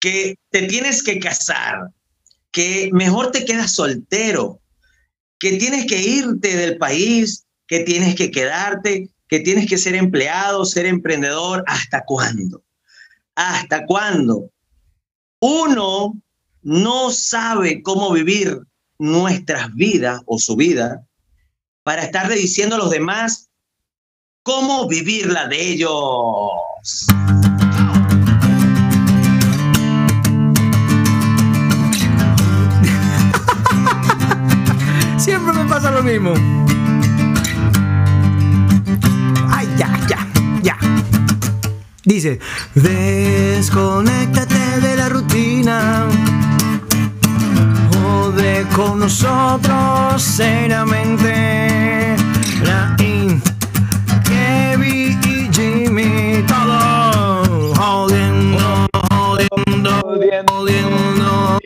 que te tienes que casar, que mejor te quedas soltero, que tienes que irte del país, que tienes que quedarte, que tienes que ser empleado, ser emprendedor. ¿Hasta cuándo? ¿Hasta cuándo? Uno no sabe cómo vivir nuestras vidas o su vida para estarle diciendo a los demás cómo vivir la de ellos. Siempre me pasa lo mismo. Ay, ya, ya, ya. Dice, desconéctate de la rutina. Jode con nosotros seriamente. La in, Kevin y Jimmy, todo jodiendo, jodiendo, jodiendo.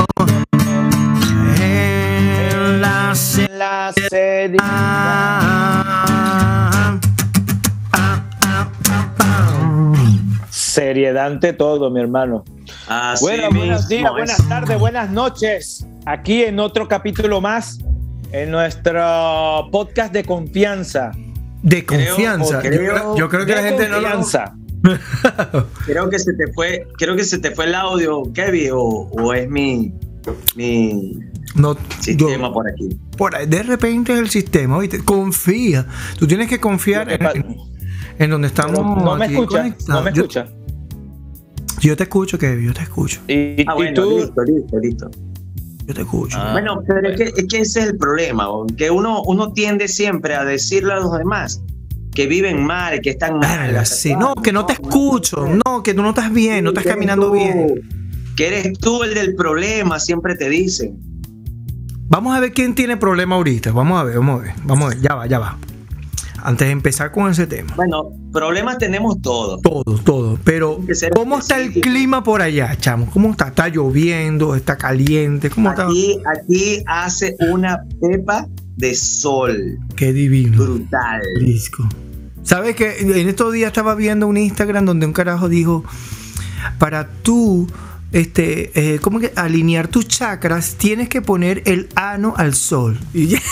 La La serie. Ah. Seriedad ante todo, mi hermano. Así Bueno, buenos días, buenas es. tardes, buenas noches. Aquí en otro capítulo más en nuestro podcast de confianza. De confianza. creo- yo, creo, yo creo que la gente no lo. confianza. Creo que se te fue, creo que se te fue el audio, Kevin, o, o es mi, mi No, sistema yo- por aquí. por ahí, de repente es el sistema, ¿oíste? Confía. Tú tienes que confiar en, en- en donde estamos. No me aquí escucha, no me Yo- escucha. Yo, te escucho, Kevin, yo te escucho. Y, Ah, y bueno, tú, listo, listo, listo. Yo te escucho. Ah. Bueno, pero es que, es que ese es el problema, que uno, uno tiende siempre a decirle a los demás que viven mal, que están mal. Sí. No, que no te escucho. No, que tú no estás bien, no estás caminando tú, bien. Que eres tú el del problema, siempre te dicen. Vamos a ver quién tiene problema ahorita. Vamos a ver, vamos a ver. Vamos a ver, ya va, ya va. Antes de empezar con ese tema. Bueno, problemas tenemos todos. Todo, todo. Pero, ¿cómo está el clima por allá, chamo? ¿Cómo está? ¿Está lloviendo? ¿Está caliente? ¿Cómo está? Aquí, aquí hace una pepa de sol Qué divino. brutal. Disco. ¿Sabes que En estos días estaba viendo un Instagram donde un carajo dijo, para tú, este, eh, ¿cómo que? Alinear tus chakras, tienes que poner el ano al sol. Y, ya-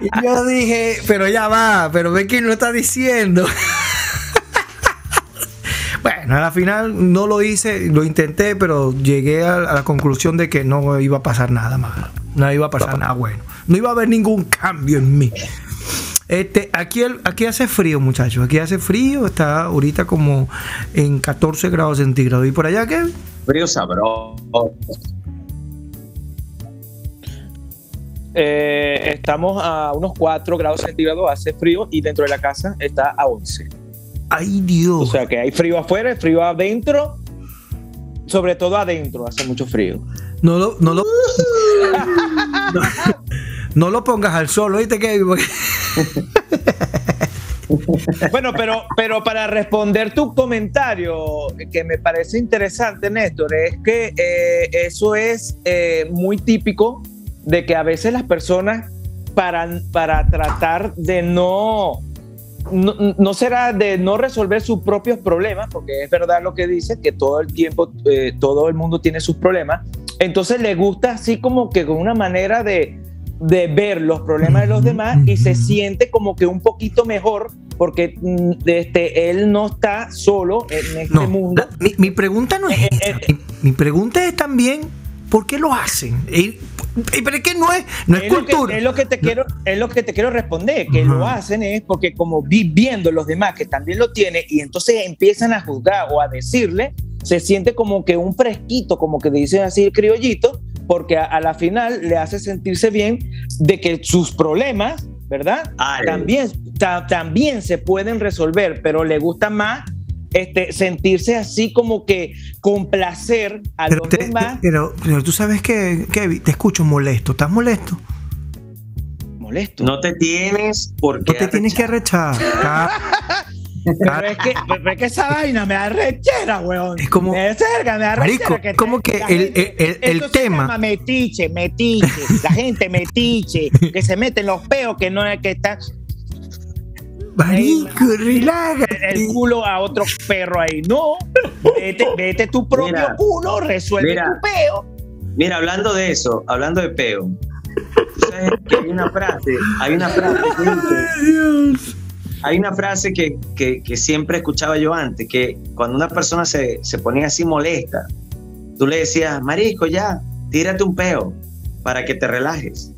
Y yo dije, pero ya va, pero ve quién lo está diciendo. Bueno, a la final no lo hice, lo intenté, pero llegué a, a la conclusión de que no iba a pasar nada malo. No iba a pasar nada bueno. No iba a haber ningún cambio en mí. Este, aquí, el- aquí hace frío, muchachos. Aquí hace frío. Está ahorita como en 14 grados centígrados. ¿Y por allá qué? Frío sabroso. eh, estamos a unos 4 grados centígrados, hace frío y dentro de la casa está a 11. Ay, Dios. O sea que hay frío afuera, hay frío adentro, sobre todo adentro, hace mucho frío. No lo, no lo, no, no lo pongas al sol, ¿oíste, Bueno, pero, pero para responder tu comentario, que me parece interesante, Néstor, es que eh, eso es eh, muy típico de que a veces las personas, para, para tratar de no, no, no será de no resolver sus propios problemas, porque es verdad lo que dice, que todo el tiempo, eh, todo el mundo tiene sus problemas, entonces le gusta así como que con una manera de, de ver los problemas de los demás y se siente como que un poquito mejor porque mm, este, él no está solo en este No, mundo. la- mi, mi pregunta no es Eh, esa. eh, Mi, mi pregunta es también, ¿por qué lo hacen? Y- pero es que no es, no es, es, lo que, cultura. es lo que te quiero es lo que te quiero responder que lo hacen es porque como vi- viendo los demás que también lo tienen y entonces empiezan a juzgar o a decirle se siente como que un fresquito como que dicen así el criollito porque a, a la final le hace sentirse bien de que sus problemas verdad Ay. también ta- también se pueden resolver pero le gusta más este, sentirse así como que complacer a Pero, los te- demás pero, pero tú sabes que, Kevin, te escucho molesto. ¿Estás molesto? molesto No te tienes por qué No te tienes que arrechar. Pero es que, pero es que esa vaina me arrechera, weón. Es como- Me cerca, me arrechera. Marico, como que la el- gente- el- el esto se tema- llama metiche, metiche. La gente metiche, que se mete en los peos, que no es que está. Marico, relájate. el culo a otro perro ahí. No, vete, vete tu propio Mira, culo, resuelve mira. tu peo. Mira, hablando de eso, hablando de peo, tú sabes que hay una frase, hay una frase que dice, Dios. Hay una frase que, que- que siempre escuchaba yo antes, que cuando una persona se, se ponía así molesta, tú le decías, Marico, ya, tírate un peo para que te relajes.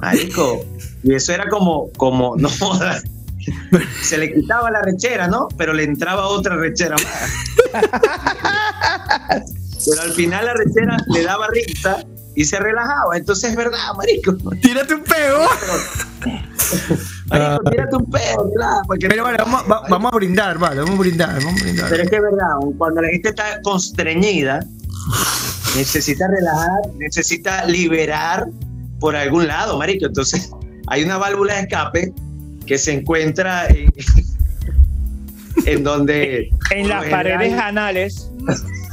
Marico, y eso era como, como, no jodas, se le quitaba la rechera, ¿no? Pero le entraba otra rechera más. Pero al final la rechera le daba risa y se relajaba. Entonces es verdad, Marico. Tírate un peo. Marico, tírate un peo, claro. porque- Pero vale, vamos, va- vamos a brindar, vale, vamos a brindar, vamos a brindar. Pero es que es verdad, cuando la gente está constreñida, necesita relajar, necesita liberar por algún lado, marico. Entonces, hay una válvula de escape que se encuentra en, en donde... En las lo paredes general, anales.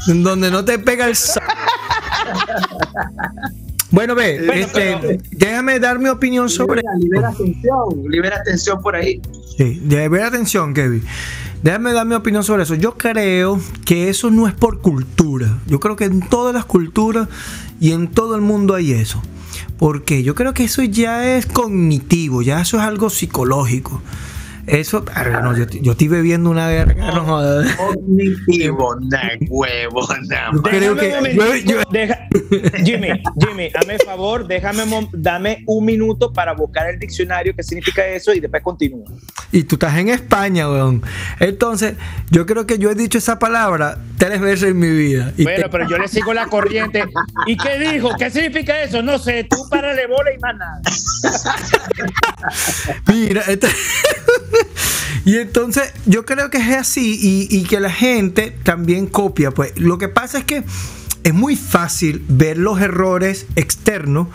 En donde no te pega el sol. Bueno, ve, Bueno, este, pero- déjame dar mi opinión sobre. Libera, libera tensión, libera tensión por ahí. Sí, de ver atención, Kevin. Déjame dar mi opinión sobre eso. Yo creo que eso no es por cultura. Yo creo que en todas las culturas y en todo el mundo hay eso. Porque yo creo que eso ya es cognitivo, ya eso es algo psicológico. Eso, no, yo, yo estoy bebiendo una verga, no jodas. Cognitivo, na huevo, na Yo creo que- yo- yo- deja- Jimmy, Jimmy, hazme favor, déjame, dame un minuto para buscar el diccionario, qué significa eso y después continúa. Y tú estás en España, weón. Entonces, yo creo que yo he dicho esa palabra tres veces en mi vida. Y Bueno, te- pero yo le sigo la corriente. ¿Y qué dijo? ¿Qué significa eso? No sé, tú párale bola y más nada. Mira, esta- y entonces yo creo que es así y, y que la gente también copia. Pues lo que pasa es que es muy fácil ver los errores externos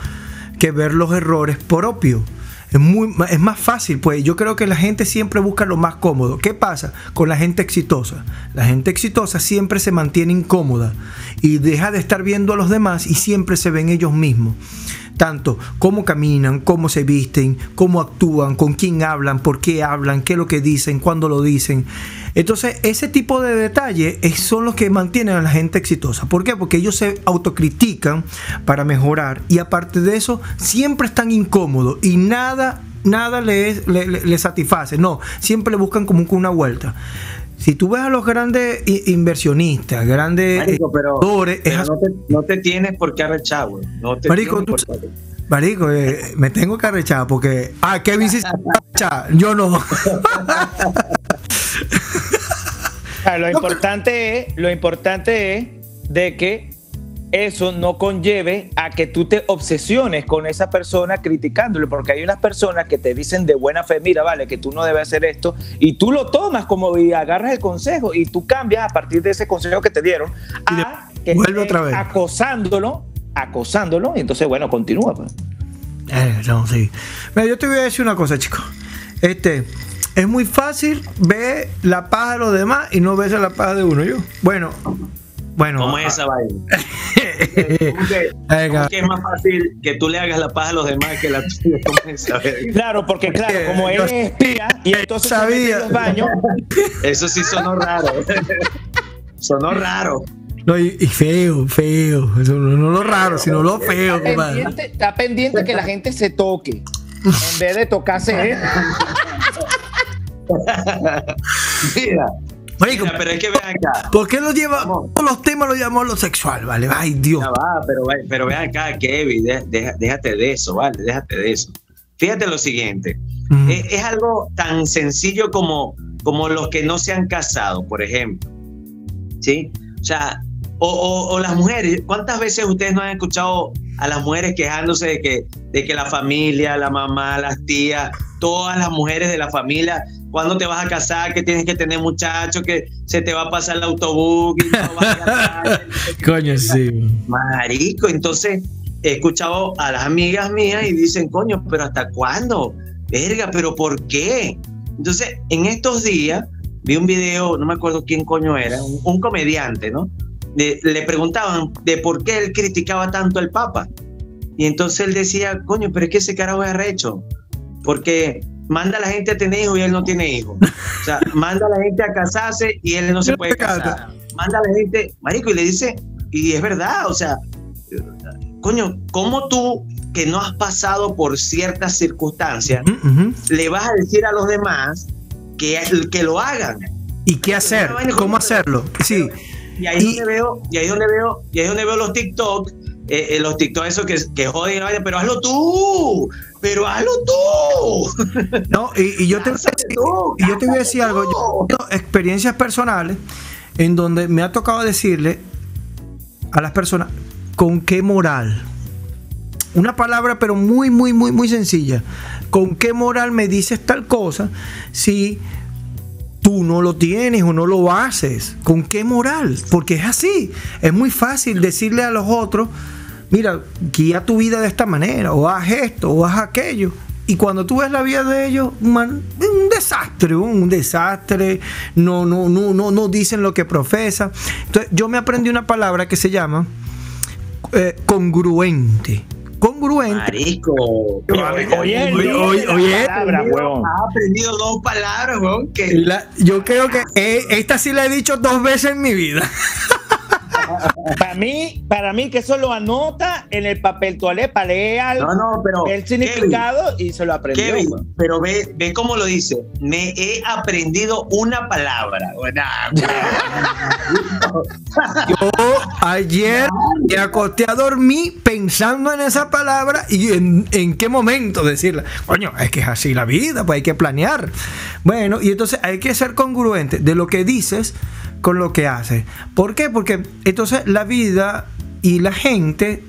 que ver los errores propios. Es, muy, es más fácil, pues yo creo que la gente siempre busca lo más cómodo. ¿Qué pasa con la gente exitosa? La gente exitosa siempre se mantiene incómoda y deja de estar viendo a los demás y siempre se ven ellos mismos tanto cómo caminan, cómo se visten, cómo actúan, con quién hablan, por qué hablan, qué es lo que dicen, cuándo lo dicen. Entonces, ese tipo de detalles es- son los que mantienen a la gente exitosa. ¿Por qué? Porque ellos se autocritican para mejorar y aparte de eso, siempre están incómodos y nada, nada les, le, le- le satisface. No, siempre le buscan como una vuelta. Si tú ves a los grandes inversionistas, grandes Marico, pero, actores, pero no, te, no te tienes por qué arrechar, güey. No te Marico, tienes tú- por qué. Marico, eh, me tengo que arrechar porque. Ah, Kevin sí se arrecha, Yo no. Lo importante es, lo importante es de que eso no conlleve a que tú te obsesiones con esa persona criticándolo, porque hay unas personas que te dicen de buena fe, mira, vale, que tú no debes hacer esto, y tú lo tomas como y agarras el consejo y tú cambias a partir de ese consejo que te dieron a que vuelve otra vez. acosándolo, acosándolo, y entonces, bueno, continúa. pues. Eh, no, sí. Mira, yo te voy a decir una cosa, chicos. Este. Es muy fácil ver la paja de los demás y no verse la paja de uno. Yo. Bueno. Bueno. ¿Cómo es esa vaina? ¿Cómo que, Venga. cómo que es más fácil que tú le hagas la paja a los demás que la tuya? ¿Cómo es esa vaina? Claro, porque claro, como él es espía y entonces se mete Sabía. en los baños, Eso sí sonó raro. sonó raro. No, y, y feo, feo. Eso no, no lo raro, sino lo feo, está compadre. pendiente, está pendiente que la gente se toque en vez de tocarse él. Mira, Marico, mira, pero es que vean acá. ¿por qué lo lleva? Vamos. Todos los temas lo llamamos lo sexual, ¿vale? Ay, Dios. Ya va, pero, pero vean acá, Kevin, de- deja- déjate de eso, ¿vale? Déjate de eso. Fíjate lo siguiente. Mm. Es, es algo tan sencillo como, como los que no se han casado, por ejemplo. ¿Sí? O sea, o, o- o las mujeres, ¿cuántas veces ustedes no han escuchado a las mujeres quejándose de que, de que la familia, la mamá, las tías, todas las mujeres de la familia, cuando te vas a casar, que tienes que tener muchachos, que se te va a pasar el autobús, que no vas a gastar, Coño, sí. Marico, entonces he escuchado a las amigas mías y dicen, coño, pero ¿hasta cuándo? Verga, pero ¿por qué? Entonces, en estos días vi un video, no me acuerdo quién coño era, un, un comediante, ¿no? De- le preguntaban de por qué él criticaba tanto al Papa. Y entonces él decía, coño, pero es que ese carajo es arrecho. Porque manda a la gente a tener hijos y él no tiene hijos. O sea, manda a la gente a casarse y él no se puede casar. Manda a la gente, marico, y le dice, y es verdad, o sea, coño, ¿cómo tú que no has pasado por ciertas circunstancias le vas a decir a los demás que, que lo hagan? ¿Y qué hacer? ¿Cómo hacerlo? Sí. Y ahí, Donde veo, y ahí donde veo, y ahí donde veo los TikTok, eh, eh, los TikTok esos que, que joden, pero hazlo tú, pero hazlo tú. No, y, yo, te, y yo te voy a decir algo, yo tengo experiencias personales en donde me ha tocado decirle a las personas con qué moral. Una palabra pero muy, muy, muy, muy sencilla. ¿Con qué moral me dices tal cosa si tú no lo tienes o no lo haces. ¿Con qué moral? Porque es así. Es muy fácil decirle a los otros, mira, guía tu vida de esta manera, o haz esto, o haz aquello. Y cuando tú ves la vida de ellos, man, un desastre, un desastre, no, no, no, no, no dicen lo que profesa. Entonces, yo me aprendí una palabra que se llama eh, congruente congruente. Marico. Oye, oye, oye, ha aprendido dos palabras, weón. Que... yo creo que eh, esta sí la he dicho dos veces en mi vida. para mí, para mí que eso lo anota en el papel toalé para leer el significado y se lo aprendió. pero ve, ve cómo lo dice. Me he aprendido una palabra. Yo ayer me acosté a dormir pensando en esa palabra y en, en qué momento decirla. Coño, es que es así la vida, pues hay que planear. Bueno, y entonces hay que ser congruente de lo que dices con lo que hace. ¿Por qué? Porque entonces la vida y la gente,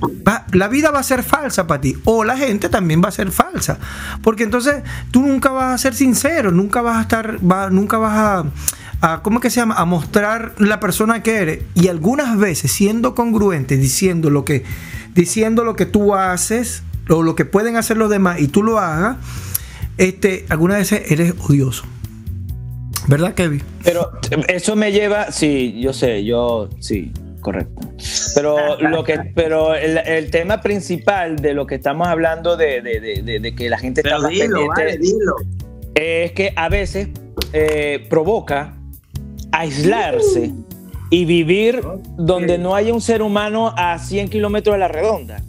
la vida va a ser falsa para ti, o la gente también va a ser falsa, porque entonces tú nunca vas a ser sincero, nunca vas a estar, nunca vas a, a, ¿cómo que se llama? A mostrar la persona que eres, y algunas veces siendo congruente, diciendo lo que, diciendo lo que tú haces, o lo que pueden hacer los demás, y tú lo hagas, este, algunas veces eres odioso. ¿Verdad, Kevin? Pero eso me lleva, sí, yo sé, yo sí, correcto. Pero lo que, pero el, tema principal de lo que estamos hablando de, de, que la gente está pendiente es que a veces eh, provoca aislarse y vivir donde no haya un ser humano a 100 kilómetros de la redonda.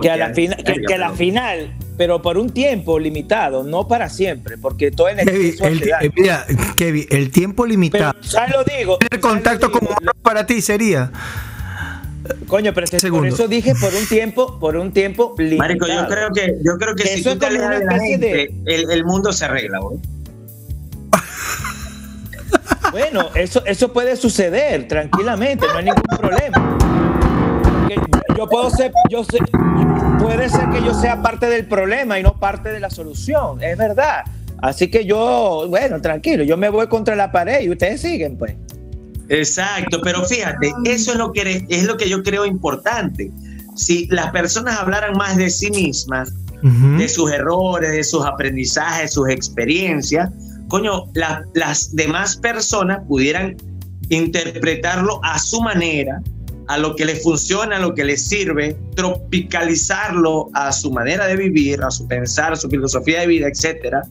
que, a la, que, la final pero por un tiempo limitado, no para siempre, porque todo en el, el, mira, Kevin, el tiempo limitado. ya lo digo. El contacto como para ti sería. Coño, pero por eso dije por un tiempo, por un tiempo limitado. Marico, yo creo que, yo creo que si tú te alejas de el, el, mundo se arregla, bro. Bueno, eso, eso puede suceder tranquilamente, no hay ningún problema. Yo puedo ser, yo sé, puede ser que yo sea parte del problema y no parte de la solución, es verdad. Así que yo, bueno, tranquilo, yo me voy contra la pared y ustedes siguen, pues. Exacto, pero fíjate, eso es lo que es lo que yo creo importante. Si las personas hablaran más de sí mismas, de sus errores, de sus aprendizajes, de sus experiencias, coño, las demás personas pudieran interpretarlo a su manera a lo que le funciona, a lo que le sirve, tropicalizarlo a su manera de vivir, a su pensar, a su filosofía de vida, etcétera,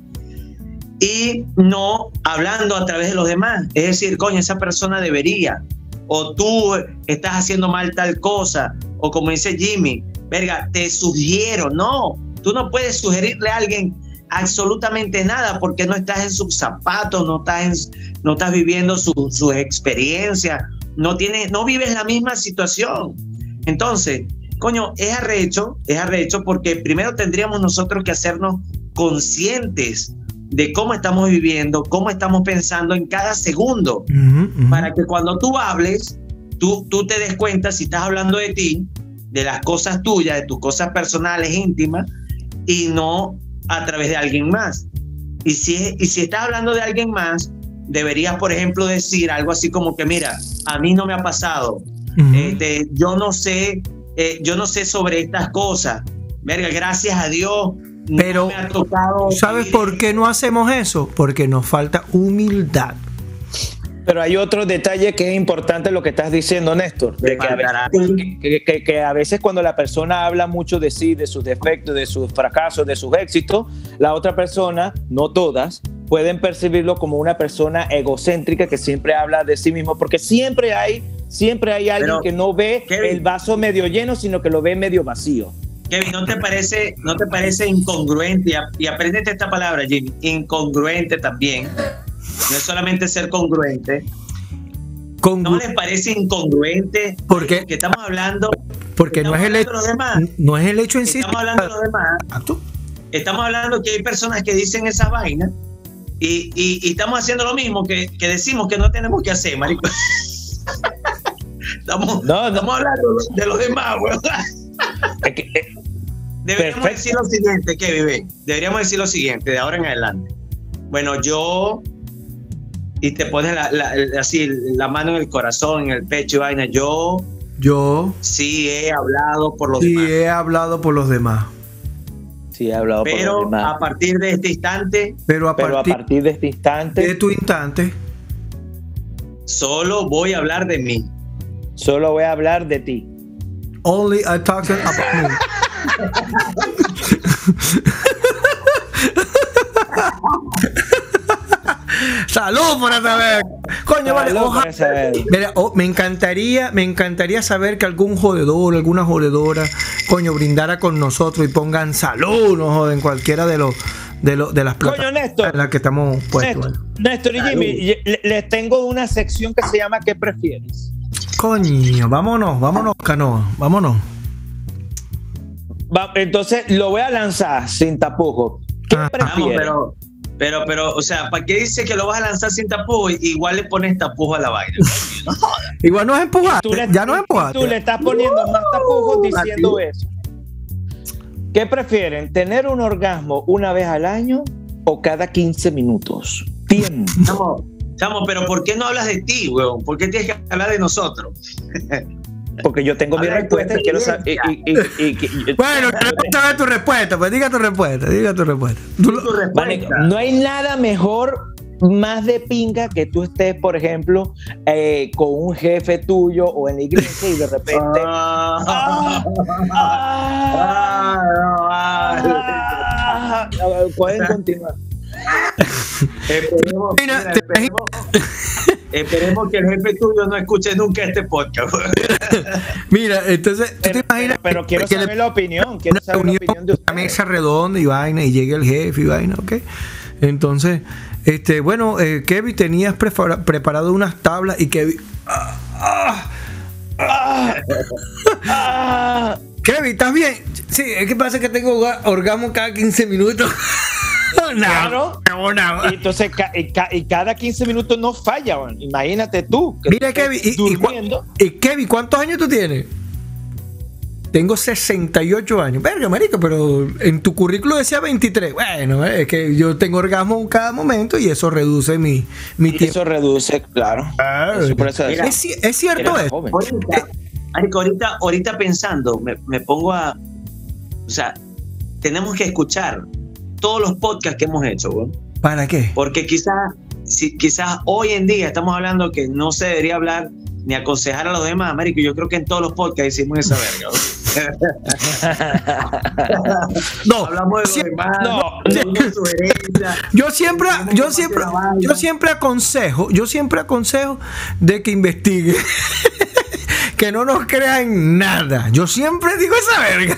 y no hablando a través de los demás. Es decir, coño, esa persona debería, o tú estás haciendo mal tal cosa, o como dice Jimmy, verga, te sugiero, no, tú no puedes sugerirle a alguien absolutamente nada porque no estás en sus zapatos, no estás, no estás viviendo sus su experiencias no tienes, no vives la misma situación. Entonces, coño, es arrecho, es arrecho porque primero tendríamos nosotros que hacernos conscientes de cómo estamos viviendo, cómo estamos pensando en cada segundo, para que cuando tú hables, tú, tú te des cuenta si estás hablando de ti, de las cosas tuyas, de tus cosas personales, íntimas, y no a través de alguien más. Y si, y si estás hablando de alguien más, deberías, por ejemplo, decir algo así como que, mira, a mí no me ha pasado, este, yo no sé, eh, yo no sé sobre estas cosas, verga, gracias a Dios. Pero, me ha tocado ¿sabes por qué no hacemos eso? Porque nos falta humildad. Pero hay otro detalle que es importante lo que estás diciendo, Néstor, de que a, veces, que, que- que a veces cuando la persona habla mucho de sí, de sus defectos, de sus fracasos, de sus éxitos, la otra persona, no todas, pueden percibirlo como una persona egocéntrica que siempre habla de sí mismo, porque siempre hay, siempre hay alguien Pero, que no ve Kevin. el vaso medio lleno, sino que lo ve medio vacío. Kevin, ¿no te parece, no te parece incongruente? Y, aprendete esta palabra, Jimmy. Incongruente también. No es solamente ser congruente. Con- ¿No les parece incongruente? ¿Por qué? Que estamos hablando. porque no es, el estamos hecho, hablando de los demás. no es el hecho en sí. Estamos hablando de los demás. Exacto. Estamos hablando que hay personas que dicen esas vainas y, y- y estamos haciendo lo mismo que, que decimos que no tenemos que hacer, marico. estamos, No, no. estamos hablando de los demás, weón. Que, eh, Deberíamos Perfecto. decir lo siguiente, Kevin, ve. Deberíamos decir lo siguiente, de ahora en adelante. Bueno, yo. Y te pones la- la- así la mano en el corazón, en el pecho y vaina. Yo Yo sí he hablado por los sí demás. he hablado por los demás. Sí, he hablado por los Pero a partir de este instante, Pero a Pero a partir de este instante, de tu instante, solo voy a hablar de mí. solo voy a hablar de ti. only I talking about me. Salud por esa vez. Coño, vale, ojalá-. Mira, oh, me encantaría, me encantaría saber que algún jodedor, alguna jodedora, coño, brindara con nosotros y pongan salud, no joden, cualquiera de los de los de las Coño, plataformas Néstor. en las que estamos puestos. Néstor, Néstor y Jimmy, le- les tengo una sección que se llama ¿Qué prefieres? Coño, vámonos, vámonos, canoa, vámonos. Va- entonces lo voy a lanzar sin tapujos. ¿Qué Ah. Vamos, prefieres? pero, pero, pero, o sea, ¿para qué dice que lo vas a lanzar sin tapujo? Igual le pones tapujo a la vaina. no jodas. Igual nos empujaste, Tú le- ya nos y empujaste. Tú le estás poniendo más tapujos diciendo eso. ¿Qué prefieren? ¿Tener un orgasmo una vez al año o cada 15 minutos? Tiempo. Chamo, chamo, pero ¿por qué no hablas de ti, weón? ¿Por qué tienes que hablar de nosotros? Porque yo tengo mi respuesta y quiero saber. Bueno, queremos saber tu respuesta, pues diga tu respuesta, diga tu respuesta. Tu no hay nada mejor, más de pinga que tú estés, por ejemplo, eh, con un jefe tuyo o en la iglesia y de repente. Ah, ¡Ah! ¡Ah! ah, ah. ¡Ah! Pueden continuar. Esperemos, Mira, mira, te esperemos, esperemos que el jefe tuyo no escuche nunca este podcast. Mira, entonces, ¿tú te Pero, imaginas pero- pero quiero que le- saber la opinión. Quiero una saber la opinión de una ustedes. mesa redonda y vaina y llegue el jefe y vaina, ¿ok? Entonces, este, bueno, eh, Kevin, tenías prepara- preparado unas tablas y Kevin, ¡Ah! Kevin, ¿estás bien? Sí, es que pasa que tengo orga- orgasmo cada 15 minutos. no, Claro. no, no. Y entonces, ca- y, ca- y cada 15 minutos no falla. Imagínate tú. que Mira, Kevin, y, y cua- durmiendo. y Kevin, ¿cuántos años tú tienes? Tengo 68 años. Verga, marico, pero en tu currículo decía 23. Bueno, es que yo tengo orgasmo en cada momento y eso reduce mi, mi tiempo. eso reduce, claro. Eso, por eso Mira, Es, ci- es cierto eso. Ahorita, marico, ahorita, ahorita pensando, me, me pongo a. O sea, tenemos que escuchar todos los podcasts que hemos hecho. ¿Para qué? Porque quizás si, quizás hoy en día estamos hablando que no se debería hablar ni aconsejar a los demás, marico. Yo creo que en todos los podcasts hicimos esa verga. No, Hablamos de los siempre- demás, no. Yo siempre, yo siempre, yo siempre aconsejo, yo siempre aconsejo de que investigue. que no nos crean nada. Yo siempre digo esa verga.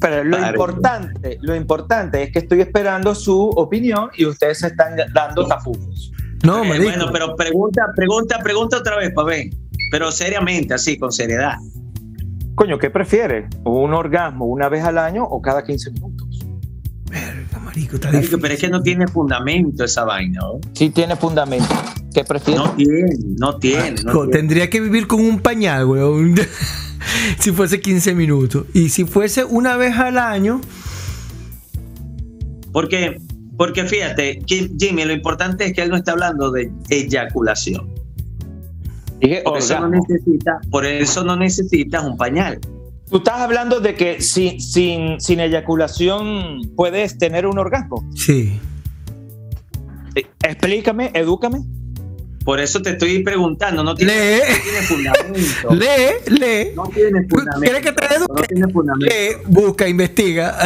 Pero lo importante, lo importante es que estoy esperando su opinión y ustedes se están dando tapujos. No, Eh, marico. bueno, pero pregunta, pregunta, pregunta otra vez, ver. Pero seriamente, así, con seriedad. Coño, ¿qué prefieres? ¿Un orgasmo una vez al año o cada 15 minutos? Verga, marico, está Marico, pero es que no tiene fundamento esa vaina, ¿no? Sí tiene fundamento. ¿Qué prefieres? No tiene, no tiene. no Co- tiene. Tendría que vivir con un pañal, weón. si fuese 15 minutos. Y si fuese una vez al año, Porque, porque fíjate, Jim- Jimmy, lo importante es que él no está hablando de eyaculación. Dije Por eso, no necesita, por eso no necesitas un pañal. Tú estás hablando de que sin, sin, sin eyaculación puedes tener un orgasmo. sí. Explícame, edúcame. Por eso te estoy preguntando, no tiene, Lee. no tiene fundamento. Lee, lee. No tiene fundamento. ¿Quieres que te eduque? No tiene fundamento. Lee, busca, investiga.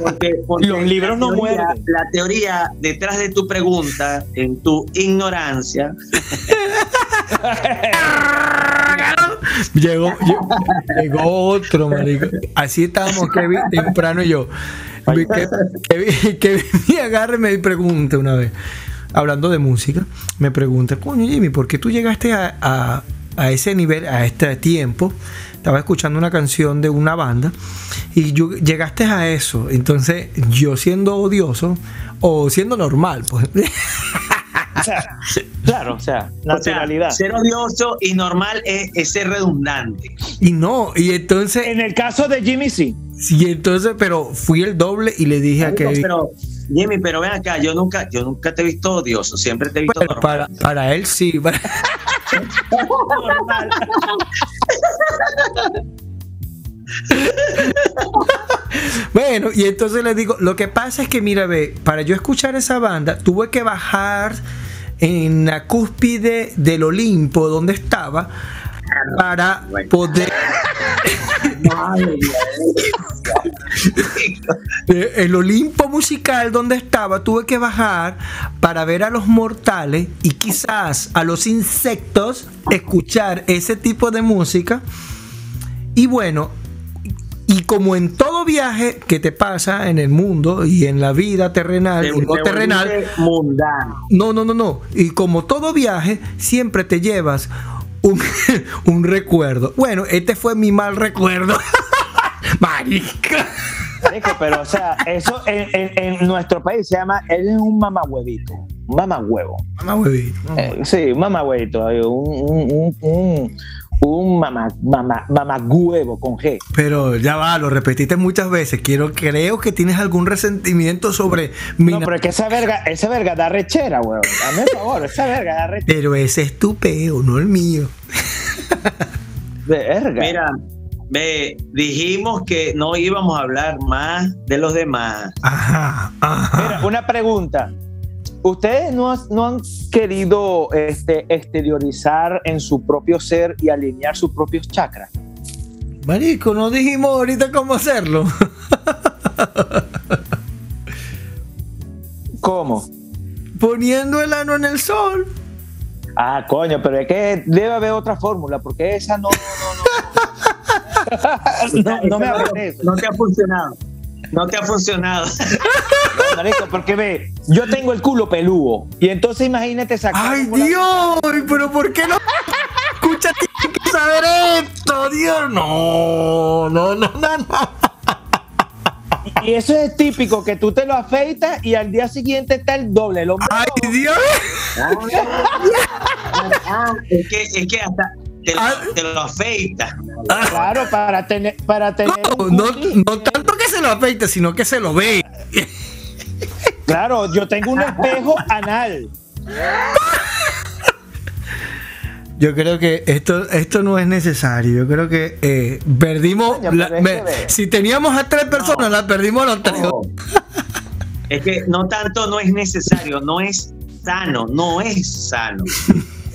Porque, porque Los libros no teoría- muerden. La teoría detrás de tu pregunta, en tu ignorancia, Llegó, llegó, llegó otro, marico. Así estábamos Kevin temprano y yo. Que, que, que me agarre y me pregunta una vez, hablando de música, me pregunta, coño Jimmy, ¿por qué tú llegaste a, a- a ese nivel, a este tiempo? Estaba escuchando una canción de una banda y yo, llegaste a eso. Entonces, yo siendo odioso o siendo normal, pues. O sea, claro, o sea, naturalidad. O sea, ser odioso y normal es, es ser redundante. Y no, y entonces, en el caso de Jimmy, sí. sí, entonces, pero fui el doble y le dije a Kevin. Pero, Jimmy, pero ven acá, yo nunca, yo nunca te he visto odioso, siempre te he visto normal. para, para él sí. para- Normal. Bueno, y entonces le digo, lo que pasa es que, mira, ve, para yo escuchar esa banda, tuve que bajar en la cúspide del Olimpo, donde estaba, para poder... Madre El Olimpo musical donde estaba, tuve que bajar para ver a los mortales y quizás a los insectos escuchar ese tipo de música. Y bueno, y como en todo viaje que te pasa en el mundo y en la vida terrenal Te- y no te terrenal, mundano. no, no, no, no. Y como todo viaje, siempre te llevas un, un recuerdo. Bueno, este fue mi mal recuerdo. Marica. Marico, pero, o sea, eso en, en- en nuestro país se llama, él es un mamahuevito. Un mamahuevo. Mamá huevito. Eh, sí, un mamahuevito. Un, un, un, un, un mamá, mamá, mamagüevo con G. Pero ya va, lo repetiste muchas veces. Quiero, creo que tienes algún resentimiento sobre mi. No, pero es que esa verga, esa verga da rechera, weón. Dame el favor, esa verga da rechera. Pero ese es tu peo, no el mío. Verga. Mira, ve, dijimos que no íbamos a hablar más de los demás. Ajá, ajá. Mira, una pregunta. ¿Ustedes no, has- no han querido este, exteriorizar en su propio ser y alinear sus propios chakras? Marico, no dijimos ahorita cómo hacerlo. ¿Cómo? Poniendo el ano en el sol. Ah, coño, pero es que debe haber otra fórmula, porque esa no, no, no, no. no, no me. No te ha funcionado. No te ha funcionado. No, marico, porque ve, yo tengo el culo peludo. Y entonces imagínate sacar. ¡Ay, la- Dios! ¿Pero por qué no? Escucha, tienes que saber esto, Dios. No, no, no, no, no. Y eso es típico, que tú te lo afeitas y al día siguiente está el doble. El ¡Ay. Dios! Ah, es que, es que hasta te lo, Ah. te lo afeitas. Claro, para tener, para tener No, no, no tanto que se lo afeite, sino que se lo ve. Claro, yo tengo un espejo anal. Yo creo que esto, esto no es necesario. Yo creo que eh, perdimos. La- me- si teníamos a tres personas, las perdimos a los tres. Es que no tanto no es necesario, no es sano, no es sano.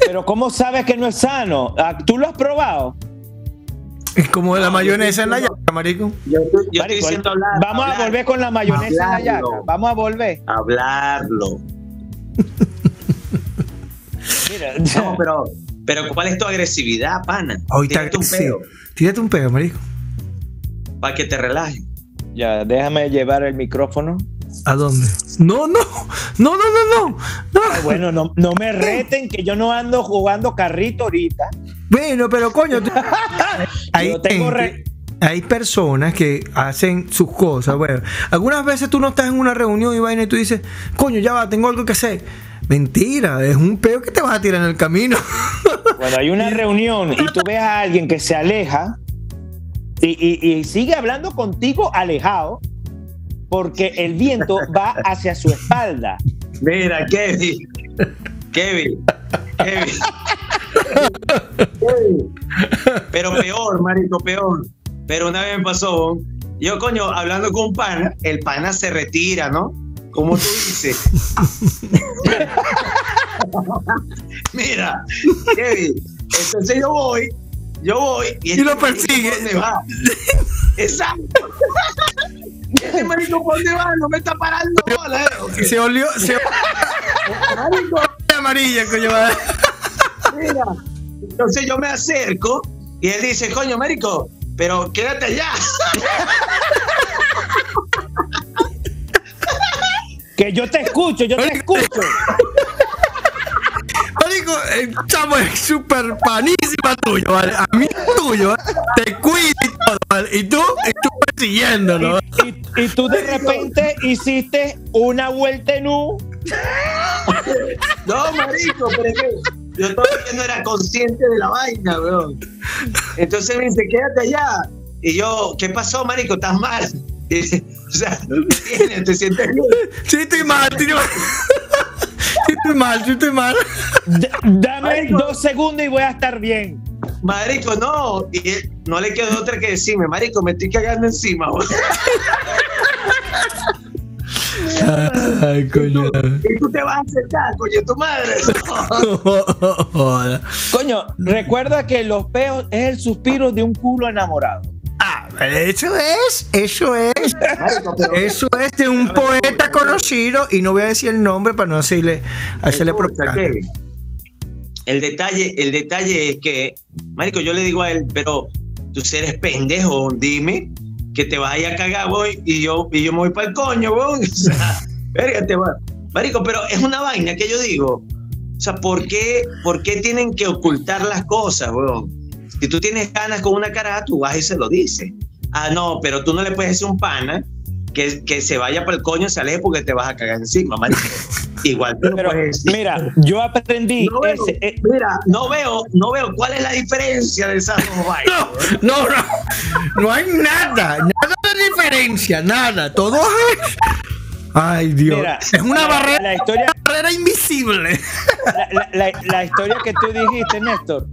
Pero ¿cómo sabes que no es sano? Ah, ¿Tú lo has probado? Es como la mayonesa yo en la llaga, marico. Yo, estoy- diciendo hablar. Vamos a volver con la mayonesa en la. Hablarlo. Vamos a volver. Hablarlo. Mira, No, pero, pero ¿cuál es tu agresividad, pana? Ahorita Tírate un pedo Tírate un pedo, marico. para que te relajes. ya, déjame llevar el micrófono. ¿A dónde? No, no, no, no, no, no. no. Ay, bueno, no, no me reten que yo no ando jugando carrito ahorita. Bueno, pero coño, hay, Yo tengo gente- re- hay personas que hacen sus cosas. Bueno, algunas veces tú no estás en una reunión y vaina y tú dices, coño, ya va, tengo algo que hacer. Mentira, es un peo que te vas a tirar en el camino. Cuando hay una reunión y tú ves a alguien que se aleja y, y- y sigue hablando contigo alejado, porque el viento va hacia su espalda. Mira, Kevin. Kevin. Kevin. Kevin. Pero peor, marico, peor. Pero una vez me pasó, yo coño, hablando con un pana, el pana se retira, ¿no? como tú dices. Mira, Kevin, entonces yo voy, yo voy Y este lo marico, persigue. ¿por ¿Dónde va? Exacto. Marico, ¿por dónde va? No me está parando bola, ¿eh? Se olió, se Marico, olió amarilla, coño. mira. Entonces yo me acerco y él dice, coño, marico, pero quédate allá. Que yo te escucho, yo te escucho. Marico, el chamo es súper panísima tuyo, ¿vale? A mí es tuyo, ¿eh? te cuido y todo, ¿vale? Y tú, y tú persiguiéndolo. Y, y- y tú de repente hiciste una vuelta en U. No, marico, pero es que yo todavía no era consciente de la vaina, weón. Entonces me dice, quédate allá. Y yo, ¿qué pasó, marico? ¿Estás mal? Y dice, o sea, ¿qué tienes? ¿Te sientes bien? Sí, estoy mal, estoy Sí, estoy mal, sí, estoy mal. D- dame Marico. dos segundos y voy a estar bien. Marico, no. Y no le quedó otra que decirme, marico, me estoy cagando encima. Ay, coño. Y tú te vas a acercar, coño, tu madre. Coño, recuerda que los peos es el suspiro de un culo enamorado. Eso es, eso es. Eso es de un poeta conocido y no voy a decir el nombre para no hacerle, hacerle propaganda. El detalle, el detalle es que, Marico, yo le digo a él, pero tú eres pendejo, dime que te vaya a cagar, voy, y yo, y yo me voy para el coño, weón. O sea, verga, te va. Marico, pero es una vaina que yo digo. O sea, ¿por qué, ¿por qué tienen que ocultar las cosas, weón? Si tú tienes ganas con una cara, tú vas y se lo dices. Ah, no, pero tú no le puedes decir un pana que, que se vaya para el coño, se aleje porque te vas a cagar encima, marico. Igual, pero, Pero puedes- mira, yo aprendí no veo, ese, eh, mira, no veo, no veo cuál es la diferencia de esas dos vainas. No, no, no hay nada, nada de diferencia, nada. Todo es. Ay, Dios. Mira, es una la- barrera, la historia- barrera invisible. la, la- la- la historia que tú dijiste, Néstor.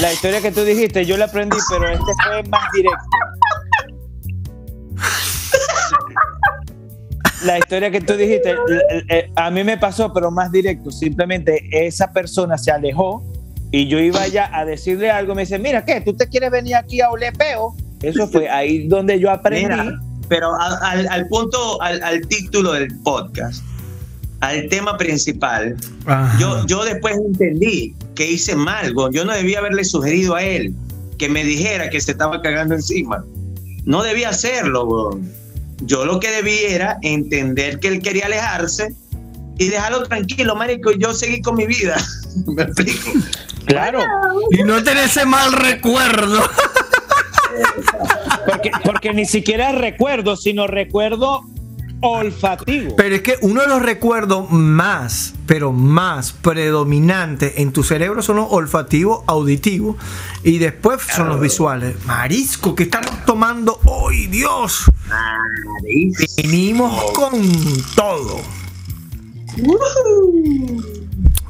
La historia que tú dijiste, yo la aprendí, pero este fue más directo. La historia que tú dijiste, l- eh, a mí me pasó, pero más directo. Simplemente esa persona se alejó y yo iba allá a decirle algo. Me dice, mira, ¿qué? ¿Tú te quieres venir aquí a oler peo? Eso fue ahí donde yo aprendí. Mira, pero al, al punto, al, al título del podcast, al tema principal, yo, yo después entendí que hice mal, yo no debía haberle sugerido a él que me dijera que se estaba cagando encima. No debía hacerlo, weón. Yo lo que debí era entender que él quería alejarse y dejarlo tranquilo, marico, y yo seguí con mi vida. ¿Me explico? Claro, Y no tener ese mal recuerdo. porque, porque ni siquiera recuerdo, sino recuerdo olfativo. Pero es que uno de los recuerdos más, pero más predominantes en tu cerebro son los olfativos, auditivos y después son los visuales. Marisco, ¿qué estamos tomando hoy? Dios, venimos con todo.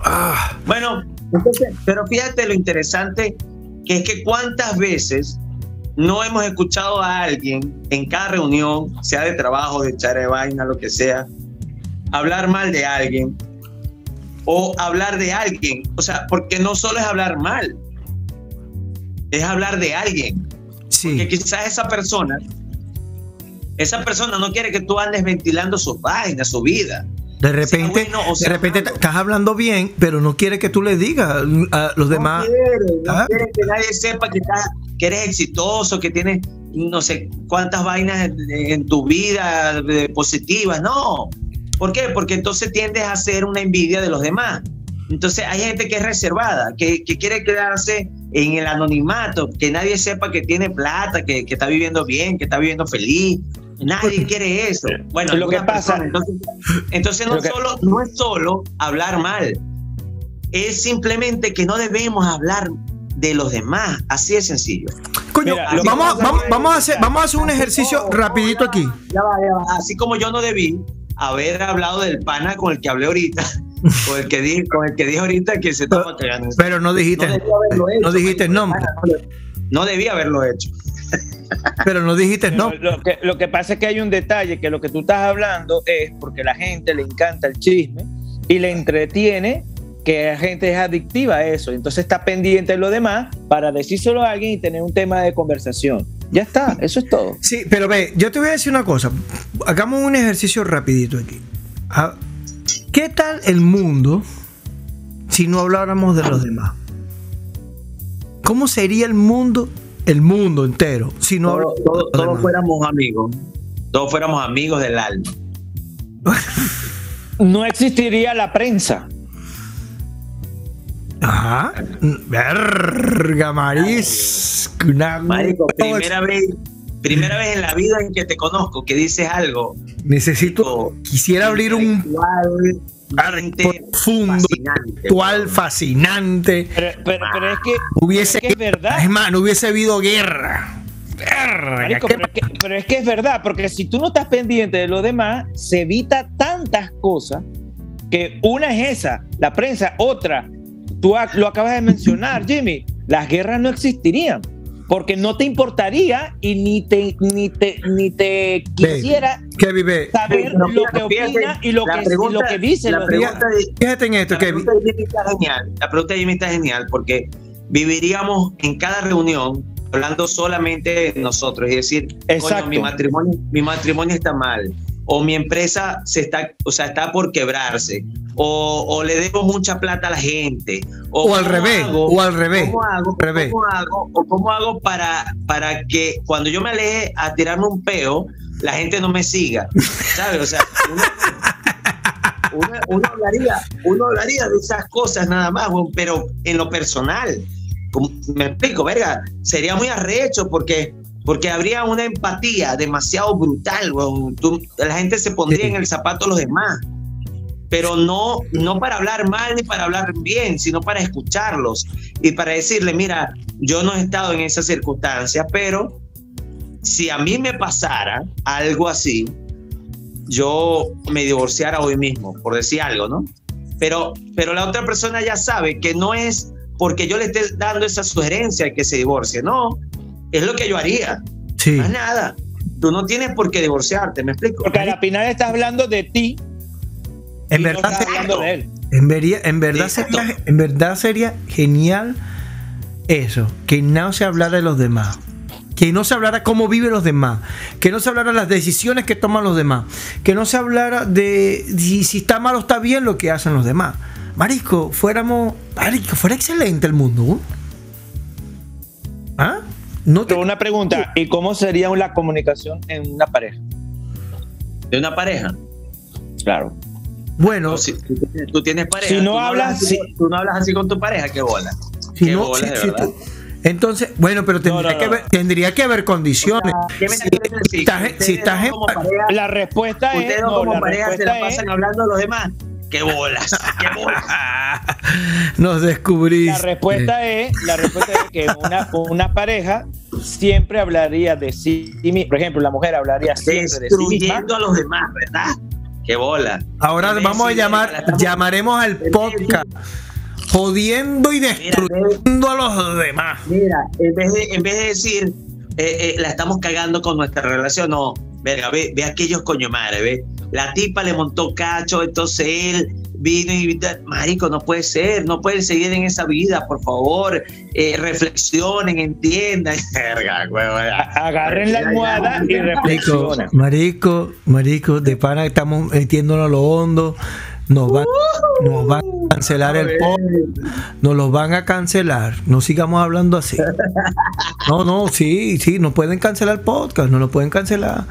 Ah, Bueno, entonces, pero fíjate lo interesante que es que cuántas veces no hemos escuchado a alguien en cada reunión, sea de trabajo, de echar de vaina, lo que sea, hablar mal de alguien o hablar de alguien. O sea, porque no solo es hablar mal, es hablar de alguien. Sí. quizás esa persona, esa persona no quiere que tú andes ventilando sus vainas, su vida. De repente, bueno o de repente malo. estás hablando bien, pero no quiere que tú le digas a los demás. No quiere, no Ah. quiere que nadie sepa que, estás- que eres exitoso, que tienes no sé cuántas vainas en, en tu vida eh, positivas. No. ¿Por qué? Porque entonces tiendes a hacer una envidia de los demás. Entonces hay gente que es reservada, que, que quiere quedarse en el anonimato, que nadie sepa que tiene plata, que, que está viviendo bien, que está viviendo feliz. Nadie quiere eso. Bueno, Lo que pasa-. Entonces, entonces no, Lo que- solo, no es solo hablar mal, es simplemente que no debemos hablar de los demás. Así de sencillo. Coño, Mira, vamos, vamos, a hacer, vamos a hacer un ejercicio rapidito aquí. Ya va, ya va. Así como yo no debí haber hablado del pana con el que hablé ahorita, con el que dije, con el que dije ahorita que se estaba cagando. Pero no dijiste, No debí haberlo hecho, no dijiste el nombre. No, no debí haberlo hecho. Pero no dijiste no. Lo que, lo que pasa es que hay un detalle, que lo que tú estás hablando es porque la gente le encanta el chisme y le entretiene que la gente es adictiva a eso. Entonces está pendiente de lo demás para decírselo a alguien y tener un tema de conversación. Ya está, eso es todo. Sí, pero ve, yo te voy a decir una cosa. Hagamos un ejercicio rapidito aquí. ¿Qué tal el mundo si no habláramos de los demás? ¿Cómo sería el mundo, el mundo entero, si no Todo- habláramos todo- de los todos demás? fuéramos amigos. Todos fuéramos amigos del alma. No existiría la prensa. Ajá. Verga, maris. Una- Marico, primera vez, primera vez en la vida en que te conozco que dices algo. Necesito, quisiera abrir un intelectualmente profundo, fascinante. intelectual fascinante. Pero, pero- pero es que, Hubiese, pero es, que es verdad. es más, no hubiese habido guerra. Verga, Marico, pero, es que, pero es que es verdad, porque si tú no estás pendiente de lo demás, se evita tantas cosas que una es esa, la prensa, otra, tú lo acabas de mencionar, Jimmy, las guerras no existirían, porque no te importaría y ni te, ni te, ni te quisiera ¿Qué vive? saber Pero lo fíjate, que opina y lo la que, pregunta- lo que dicen la pregunta de- Fíjate en esto, La Kevin. pregunta de Jimmy está genial. La pregunta de Jimmy está genial porque viviríamos en cada reunión hablando solamente de nosotros y decir, coño, Exacto. mi matrimonio, mi matrimonio está mal o mi empresa se está, o sea, está por quebrarse o, o le debo mucha plata a la gente O al ¿cómo revés, hago? o al revés. ¿Cómo hago, revés. ¿Cómo hago, o cómo hago para, para que cuando yo me aleje a tirarme un peo, la gente no me siga? ¿Sabes? O sea, uno, uno- uno hablaría, uno hablaría de esas cosas nada más, pero en lo personal, me explico, verga, sería muy arrecho porque, porque habría una empatía demasiado brutal, la gente se pondría en el zapato de los demás pero no, no para hablar mal ni para hablar bien, sino para escucharlos y para decirle, mira, yo no he estado en esa circunstancia, pero si a mí me pasara algo así, yo me divorciara hoy mismo, por decir algo, ¿no? Pero, pero la otra persona ya sabe que no es porque yo le esté dando esa sugerencia de que se divorcie, no, es lo que yo haría, Sí. más nada. Tú no tienes por qué divorciarte, ¿me explico? Porque a la final estás hablando de ti En no verdad, estás hablando de él. en, vería- en verdad Exacto. sería, en verdad sería genial eso, que no se hablara de los demás. Que no se hablara cómo viven los demás, que no se hablara las decisiones que toman los demás, que no se hablara de si, si está mal o está bien lo que hacen los demás. Marisco, fuéramos, Marisco, fuera excelente el mundo. ¿Ah? No te Pero una pregunta, ¿y cómo sería la comunicación en una pareja? De una pareja. Claro. bueno, No, si tú tienes- pareja. Si no tú hablas- así, tú no hablas así con tu pareja, qué bola. si qué no, bola, si- de si verdad. tú- entonces, bueno, pero tendría, no, que, no. haber, tendría que haber condiciones. ¿Qué me Si- si estás- si estás en pareja, La respuesta es, ustedes no, como la pareja se la respuesta es, pasan hablando a los demás. Qué bolas, qué bolas. Nos descubriste. la respuesta es, la respuesta es que una, una pareja siempre hablaría de sí misma. Por ejemplo, la mujer hablaría siempre de sí misma. Destruyendo a los demás, ¿verdad? Qué bola. Ahora vamos a llamar, llamaremos al podcast jodiendo y destruyendo a los demás. Mira, en vez de, en vez de decir, eh, eh, la estamos cagando con nuestra relación, no, verga, ve, ve aquellos coño madre, ve. La tipa le montó cacho, entonces él vino y marico, no puede ser, no pueden seguir en esa vida, por favor, eh, reflexionen, entiendan. Agarren la almohada y Marico, reflexionen. marico, marico, de pana estamos metiéndonos a lo hondo. Nos van, nos van a cancelar el podcast. Nos los van a cancelar. No sigamos hablando así. No, no, sí, sí, nos pueden cancelar el podcast, no lo pueden cancelar.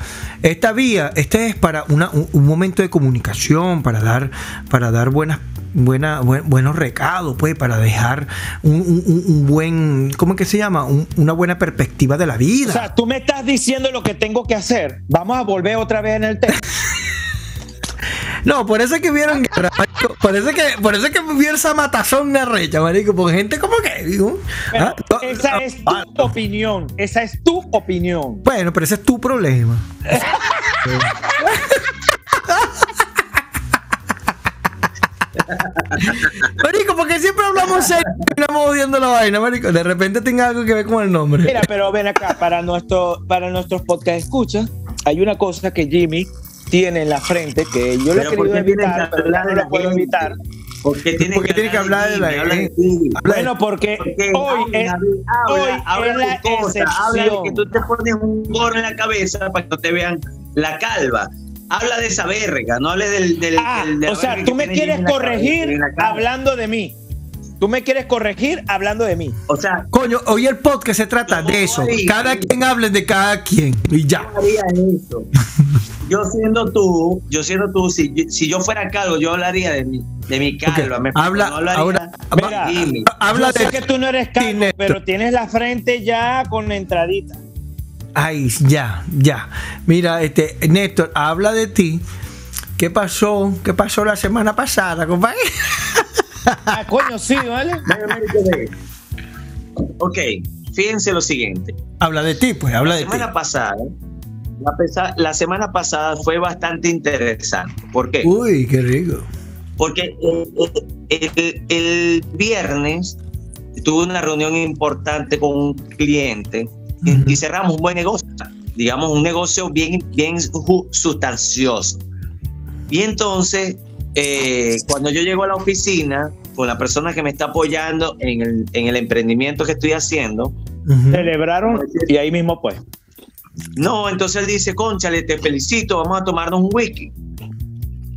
Esta vía, este es para una- un, un momento de comunicación, para dar, para dar buenas, buena, buen- buenos recados, pues, para dejar un, un- un- un buen, ¿cómo es que se llama? Un- una buena perspectiva de la vida. O sea, tú me estás diciendo lo que tengo que hacer. Vamos a volver otra vez en el tema. No, por eso es que vieron guerra, marico. Por eso es que, por eso es que vieron esa matazón de recha, marico. Porque gente como que, digo, ah, no, esa ah, es ah, tu opinión. Esa es tu opinión. Bueno, pero ese es tu problema. Marico, porque siempre hablamos serio y estamos odiando la vaina, marico. De repente tenga algo que ver con el nombre. Mira, pero ven acá, para, nuestro, para nuestros podcast escucha, hay una cosa que Jimmy tiene en la frente que yo le he Pero ¿por querido evitar, que pero no de lo puedo gente? evitar. ¿Por qué tienes Porque tiene que hablar de la gente. Bueno, porque Porque hoy habla, es, habla, hoy habla es la cosa, habla de que tú te pones un gorro en la cabeza para que no te vean la calva. Habla de esa verga, no hables del. del, Ah, del- de la o sea, tú que me quieres cabeza, corregir cara. hablando de mí. Tú me quieres corregir hablando de mí. O sea, Coño, hoy el podcast se trata de eso. Cada quien hable de cada quien. Y ya. yo haría eso. Yo siendo tú, yo siendo tú, si, si yo fuera calvo, yo hablaría de mi, de mi calva. Ok, me- habla- no ahora- de Mira. Habla Yo sé de. que tú no eres calvo, pero tienes la frente ya con la entradita. Ay, ya, ya. Mira, este, Néstor, habla de ti. ¿Qué pasó? ¿Qué pasó la semana pasada, compadre? Ah, coño, sí, ¿vale? Venga, Américo, ve. Ok, fíjense lo siguiente. habla de ti, pues, habla La de ti. semana pasada, la, pesa- la semana pasada fue bastante interesante. ¿Por qué? Uy, qué rico. Porque el, el- el viernes tuve una reunión importante con un cliente y, cerramos un buen negocio, digamos un negocio bien, sustancioso. Y entonces, eh, cuando yo llego a la oficina con la persona que me está apoyando en el, en el emprendimiento que estoy haciendo. Celebraron y ahí mismo pues. No, entonces él dice, conchale, te felicito, vamos a tomarnos un whisky.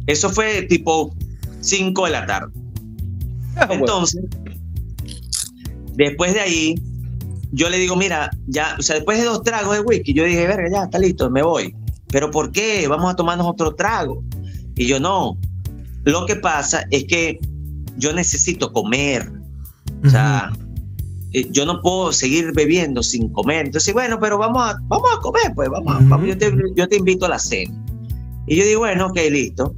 Eso fue tipo 5 de la tarde. Ah, bueno. Entonces, después de ahí, yo le digo, mira, ya, o sea, después de dos tragos de whisky, yo dije, verga, ya, está listo, me voy. Pero ¿por qué? Vamos a tomarnos otro trago. Y yo, no. Lo que pasa es que yo necesito comer. O sea, eh, yo no puedo seguir bebiendo sin comer. Entonces, bueno, pero vamos a, vamos a comer, pues, vamos, a- Ujú. vamos, yo, te, yo te invito a la cena. Y yo digo, bueno, ok, listo.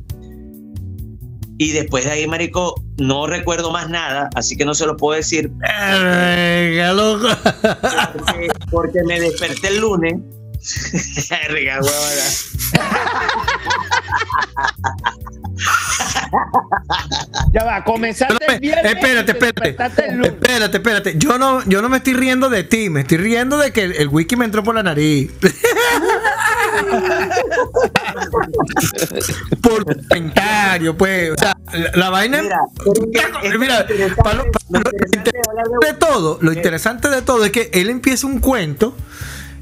Y después de ahí, marico, no recuerdo más nada, así que no se lo puedo decir Verga, loco. porque, porque me desperté el lunes. Ya va, comenzaste Espérate, el viernes. espérate, espérate. despertaste el lunes. Espérate, espérate. Yo no, yo no me estoy riendo de ti, me estoy riendo de que el, el wiki me entró por la nariz. por comentario, pues. O sea, la, la vaina. Mira, pero Mira, es que es para lo- interesante- para lo- lo interesante de todo, lo interesante de todo es que él empieza un cuento.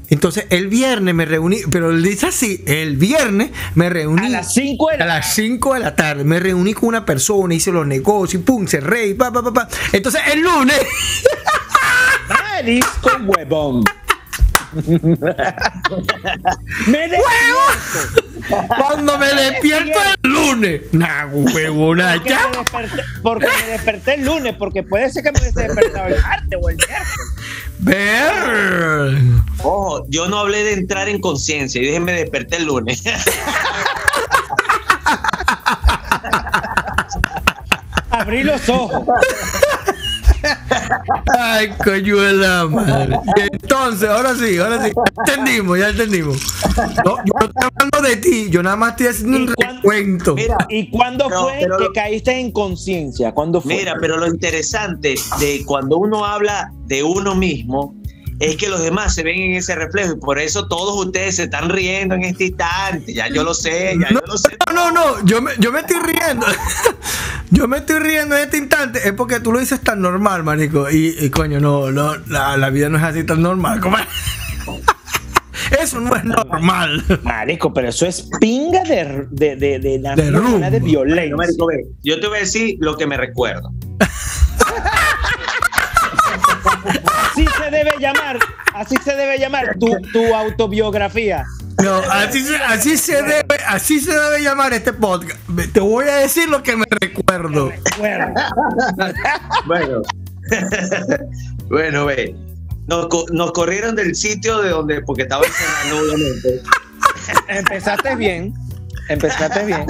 Entonces, el viernes me reuní, pero él dice así: el viernes me reuní. A las 5 de A la las 5 de la tarde me reuní con una persona, hice los negocios, pum, cerré, y pa, pa, pa, pa. Entonces el lunes, Marisco huevón. me despierto. cuando me despierto el lunes, nah, huevona, Porque ya. me, desperté, porque me desperté el lunes, porque puede ser que me hubiese despertado el martes o el miércoles. Ver. Ojo, yo no hablé de entrar en conciencia, yo dije me desperté el lunes. Abrí los ojos. Ay, coño de la madre. Entonces, ahora sí, ahora sí. Ya entendimos, ya entendimos. No, yo no estoy hablando de ti, yo nada más estoy haciendo ¿Y un cuándo- recuento. Mira, ¿Y cuándo No, fue que caíste en conciencia? ¿Cuándo fue? Mira, pero lo interesante de cuando uno habla de uno mismo es que los demás se ven en ese reflejo y por eso todos ustedes se están riendo en este instante. Ya yo lo sé, ya No, yo lo sé. no, no, yo me, yo me estoy riendo. Yo me estoy riendo en este instante. Es porque tú lo dices tan normal, marico. Y, y, coño, no, no la, la vida no es así tan normal. Eso no es normal. Marico, pero eso es pinga de, de, de, de, la De rumbo. de violencia. No, marico, ve, yo te voy a decir lo que me recuerdo. Así se debe llamar, así se debe llamar tu, tu autobiografía. No, así se, así se debe, así se debe llamar este podcast. Te voy a decir lo que me recuerdo. Bueno, Bueno, bueno, ve. Nos corrieron del sitio de donde, porque estaba cenando, obviamente. empezaste bien, empezaste bien.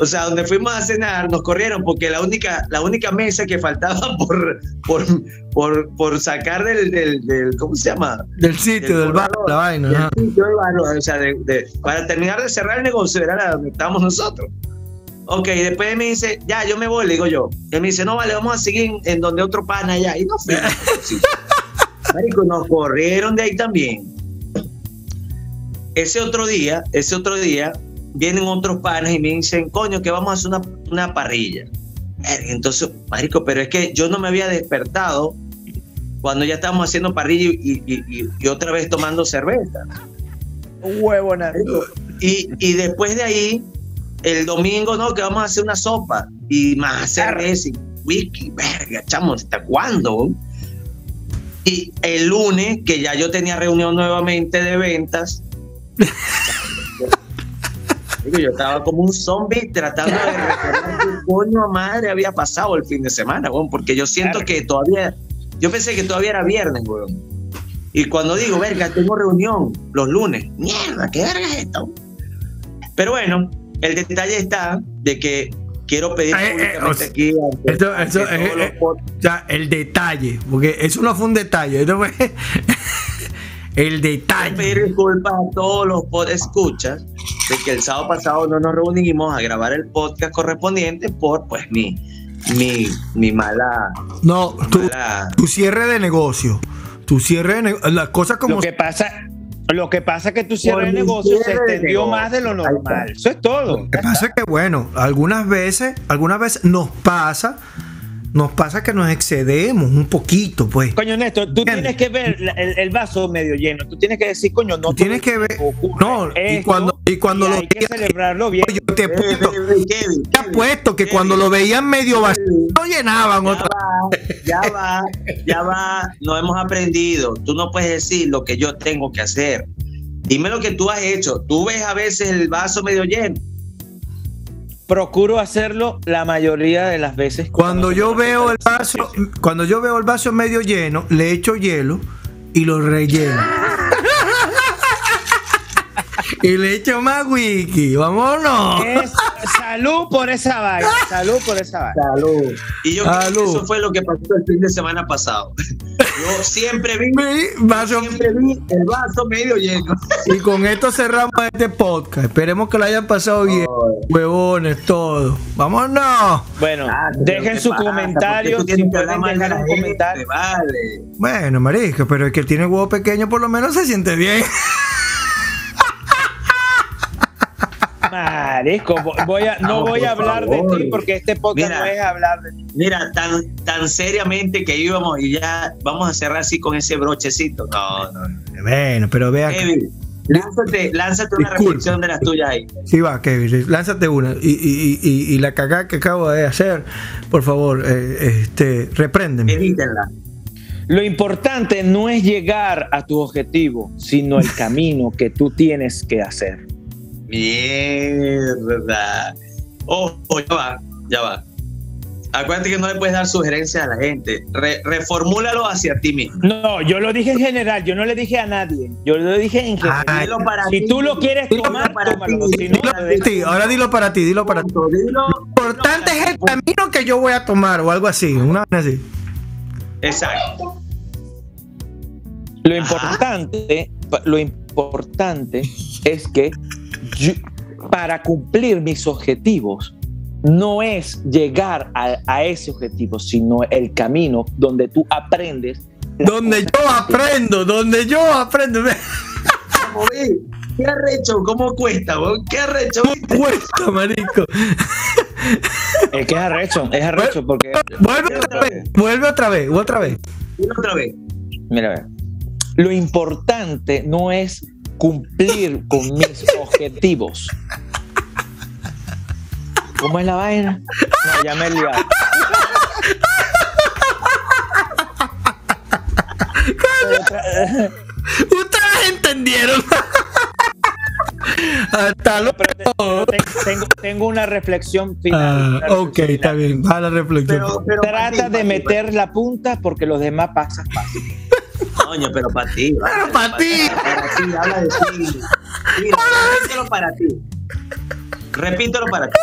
O sea, donde fuimos a cenar, nos corrieron porque la única, la única mesa que faltaba por, por, por, por sacar del, del, del- ¿cómo se llama? Del sitio, del bar, la vaina. Del sitio del bar, o sea, de- de- para terminar de cerrar el negocio era la donde estábamos nosotros. Ok, después me dice, ya, yo me voy, le digo yo. Él me dice, no, vale, vamos a seguir en donde otro pana allá. Y no. Sí. Marico, nos corrieron de ahí también. Ese otro día, ese otro día, vienen otros panas y me dicen, coño, que vamos a hacer una, una parrilla. Entonces, marico, pero es que yo no me había despertado cuando ya estábamos haciendo parrilla y, y- y- y otra vez tomando cerveza. Huevona. Y, y después de ahí, el domingo, no, que vamos a hacer una sopa y más cerveza y whisky, verga, chamo, ¿hasta cuándo? Y el lunes, que ya yo tenía reunión nuevamente de ventas, yo estaba como un zombie tratando de recordar qué coño a madre había pasado el fin de semana, weón, porque yo siento Claro. que todavía, yo pensé que todavía era viernes, weón. Y cuando digo, verga, tengo reunión los lunes, mierda, ¿qué verga es esto? Pero bueno, el detalle está de que quiero pedir Eh, eh, públicamente o sea, aquí esto- eso, eh, los eh, O sea, el detalle, porque eso no fue un detalle, esto fue el detalle. pedir disculpas a todos los pod escuchas de que el sábado pasado no nos reunimos a grabar el podcast correspondiente por pues mi mi, mi mala, No, tu, mala tu cierre de negocio, tu cierre de negocio, las cosas como Lo que pasa, lo que pasa es que tu cierre de Por mi negocio se extendió negocio. más de lo normal. Eso es todo. Lo que pasa es que, bueno, algunas veces, algunas veces nos pasa, nos pasa que nos excedemos un poquito, pues. Coño, Néstor, tú ¿Entiendes? tienes que ver la- el, el vaso medio lleno. Tú tienes que decir, coño, no. Tú tienes que ver- ocurre no, y cuando- y cuando lo hay que celebrarlo bien. Yo te apuesto, eh, eh, te apuesto que Kevin, cuando lo veían medio vacío, Kevin, lo llenaban ya otra va, ya va, ya va, no hemos aprendido. Tú no puedes decir lo que yo tengo que hacer. Dime lo que tú has hecho. Tú ves a veces el vaso medio lleno. Procuro hacerlo la mayoría de las veces. Cuando yo veo el vaso, cuando yo veo el vaso medio lleno, le echo hielo y lo relleno. Y le echo más wiki. Vámonos. Es salud por esa vaina. Salud por esa vaina. Salud. Y yo creo que eso fue lo que pasó el fin de semana pasado. Yo siempre vi, Mi vaso- siempre vi el vaso medio lleno. Y con esto cerramos este podcast. Esperemos que lo hayan pasado bien. Oh. Huevones, todo. Vámonos. Bueno, Ah, dejen ¿qué su pasa? comentario. ¿Por qué tú Si pueden dejar un comentario. Vale. Bueno, marisco, pero el que tiene huevo pequeño por lo menos se siente bien. Voy a, no No, voy a hablar favor. de ti porque este podcast Mira. no es hablar de ti. Mira, tan, tan seriamente que íbamos y ya vamos a cerrar así con ese brochecito. No, no. no. Bueno, pero vea. Kevin, lánzate, lánzate una Disculpa. reflexión de las tuyas ahí. Sí, va, Kevin, lánzate una. Y, y- y- y la cagada que acabo de hacer, por favor, eh, este, repréndeme. Evítenla. Lo importante no es llegar a tu objetivo, sino el camino que tú tienes que hacer. Mierda. Ojo, ya va, ya va. Acuérdate que no le puedes dar sugerencias a la gente. Re- reformúlalo hacia ti mismo. No, yo lo dije en general, yo no le dije a nadie, yo lo dije en general. Ay, Dilo para si tú lo quieres Dilo tomar, para tómalo. Si no, Dilo ahora dilo para ti, dilo para ti. Lo importante es el camino que yo voy a tomar o algo así, una vaina así. Exacto. Lo importante, lo importante es que yo- para cumplir mis objetivos no es llegar a, a ese objetivo, sino el camino donde tú aprendes. Donde yo aprendo, donde yo aprendo. ¿Qué arrecho? ¿Cómo cuesta? vos? ¿Qué arrecho? viste? Cuesta, marico. Es que es arrecho, es arrecho porque. Vuelve otra vez, vuelve otra vez, otra vez. Dilo otra vez. Mira, a ver. Lo importante no es cumplir con mis objetivos. ¿Cómo es la vaina? No, ya me he liado. Ustedes entendieron. Hasta luego. pero te- pero te- tengo, tengo una reflexión final. Ah, una reflexión ok, está final. bien. Va la reflexión. Pero, Trata de meter la punta porque los demás pasan fácil. Coño, pero para ti. Pero para ti. Para ti, habla de ti. Repítelo para ti. Repítelo para ti.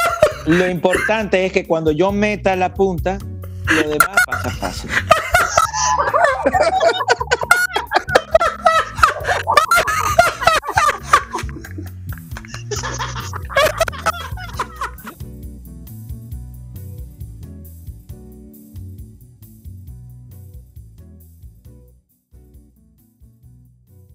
Lo importante es que cuando yo meta la punta, lo demás pasa fácil.